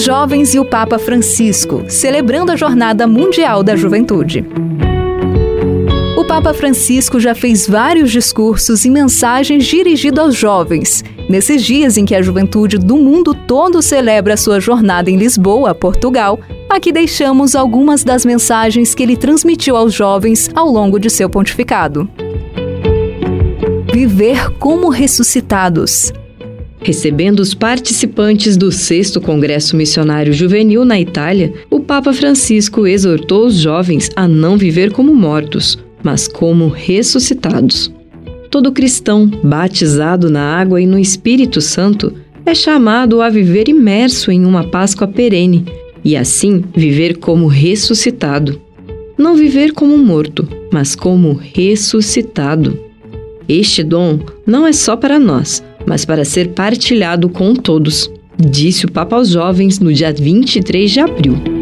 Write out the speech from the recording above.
jovens e o Papa Francisco, celebrando a Jornada Mundial da Juventude. O Papa Francisco já fez vários discursos e mensagens dirigidos aos jovens. Nesses dias em que a juventude do mundo todo celebra sua jornada em Lisboa, Portugal, aqui deixamos algumas das mensagens que ele transmitiu aos jovens ao longo de seu pontificado. Viver como ressuscitados. Recebendo os participantes do 6 Congresso Missionário Juvenil na Itália, o Papa Francisco exortou os jovens a não viver como mortos, mas como ressuscitados. Todo cristão batizado na água e no Espírito Santo é chamado a viver imerso em uma Páscoa perene e assim viver como ressuscitado. Não viver como morto, mas como ressuscitado. Este dom não é só para nós, mas para ser partilhado com todos, disse o Papa aos jovens no dia 23 de abril.